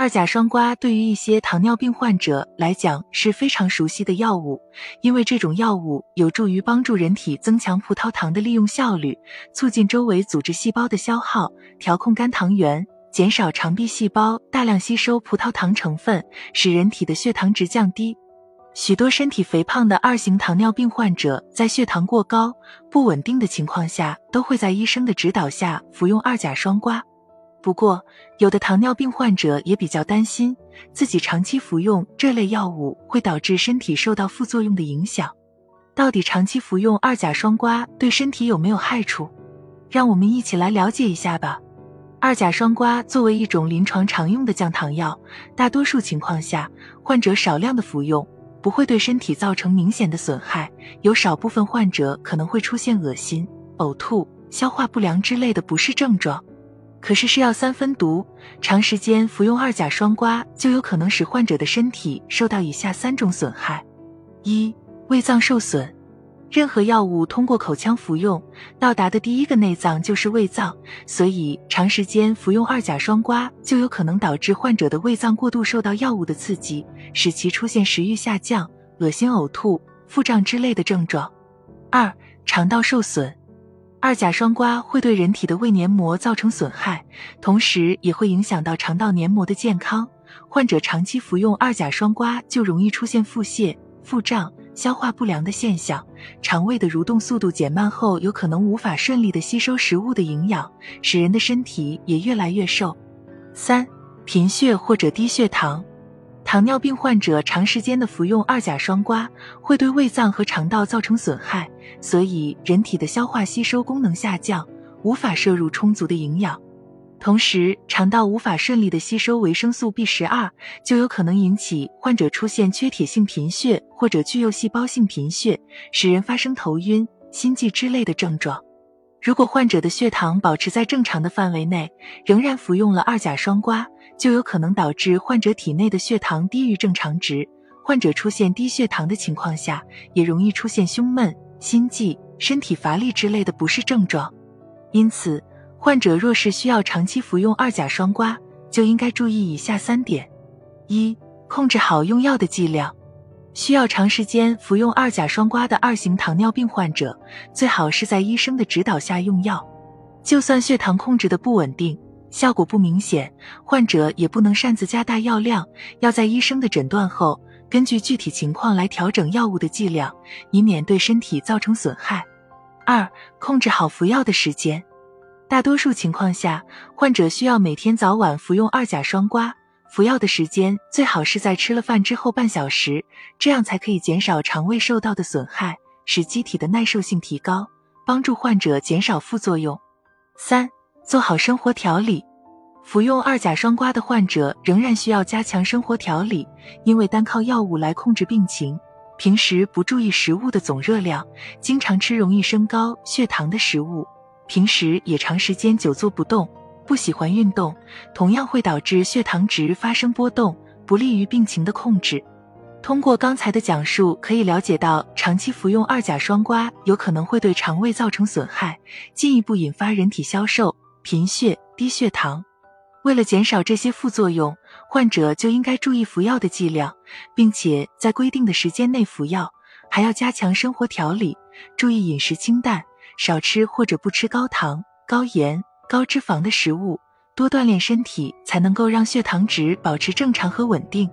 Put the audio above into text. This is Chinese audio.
二甲双胍对于一些糖尿病患者来讲是非常熟悉的药物，因为这种药物有助于帮助人体增强葡萄糖的利用效率，促进周围组织细胞的消耗，调控肝糖原，减少肠壁细胞大量吸收葡萄糖成分，使人体的血糖值降低。许多身体肥胖的二型糖尿病患者在血糖过高、不稳定的情况下，都会在医生的指导下服用二甲双胍。不过，有的糖尿病患者也比较担心，自己长期服用这类药物会导致身体受到副作用的影响。到底长期服用二甲双胍对身体有没有害处？让我们一起来了解一下吧。二甲双胍作为一种临床常用的降糖药，大多数情况下，患者少量的服用不会对身体造成明显的损害，有少部分患者可能会出现恶心、呕吐、消化不良之类的不适症状。可是是药三分毒，长时间服用二甲双胍就有可能使患者的身体受到以下三种损害：一、胃脏受损。任何药物通过口腔服用，到达的第一个内脏就是胃脏，所以长时间服用二甲双胍就有可能导致患者的胃脏过度受到药物的刺激，使其出现食欲下降、恶心、呕吐、腹胀之类的症状。二、肠道受损。二甲双胍会对人体的胃黏膜造成损害，同时也会影响到肠道黏膜的健康。患者长期服用二甲双胍就容易出现腹泻、腹胀、消化不良的现象，肠胃的蠕动速度减慢后，有可能无法顺利的吸收食物的营养，使人的身体也越来越瘦。三、贫血或者低血糖。糖尿病患者长时间的服用二甲双胍，会对胃脏和肠道造成损害，所以人体的消化吸收功能下降，无法摄入充足的营养。同时，肠道无法顺利的吸收维生素 B 十二，就有可能引起患者出现缺铁性贫血或者巨幼细胞性贫血，使人发生头晕、心悸之类的症状。如果患者的血糖保持在正常的范围内，仍然服用了二甲双胍。就有可能导致患者体内的血糖低于正常值。患者出现低血糖的情况下，也容易出现胸闷、心悸、身体乏力之类的不适症状。因此，患者若是需要长期服用二甲双胍，就应该注意以下三点：一、控制好用药的剂量。需要长时间服用二甲双胍的二型糖尿病患者，最好是在医生的指导下用药。就算血糖控制的不稳定。效果不明显，患者也不能擅自加大药量，要在医生的诊断后，根据具体情况来调整药物的剂量，以免对身体造成损害。二、控制好服药的时间。大多数情况下，患者需要每天早晚服用二甲双胍，服药的时间最好是在吃了饭之后半小时，这样才可以减少肠胃受到的损害，使机体的耐受性提高，帮助患者减少副作用。三。做好生活调理，服用二甲双胍的患者仍然需要加强生活调理，因为单靠药物来控制病情，平时不注意食物的总热量，经常吃容易升高血糖的食物，平时也长时间久坐不动，不喜欢运动，同样会导致血糖值发生波动，不利于病情的控制。通过刚才的讲述，可以了解到，长期服用二甲双胍有可能会对肠胃造成损害，进一步引发人体消瘦、贫血、低血糖。为了减少这些副作用，患者就应该注意服药的剂量，并且在规定的时间内服药，还要加强生活调理，注意饮食清淡，少吃或者不吃高糖、高盐、高脂肪的食物，多锻炼身体，才能够让血糖值保持正常和稳定。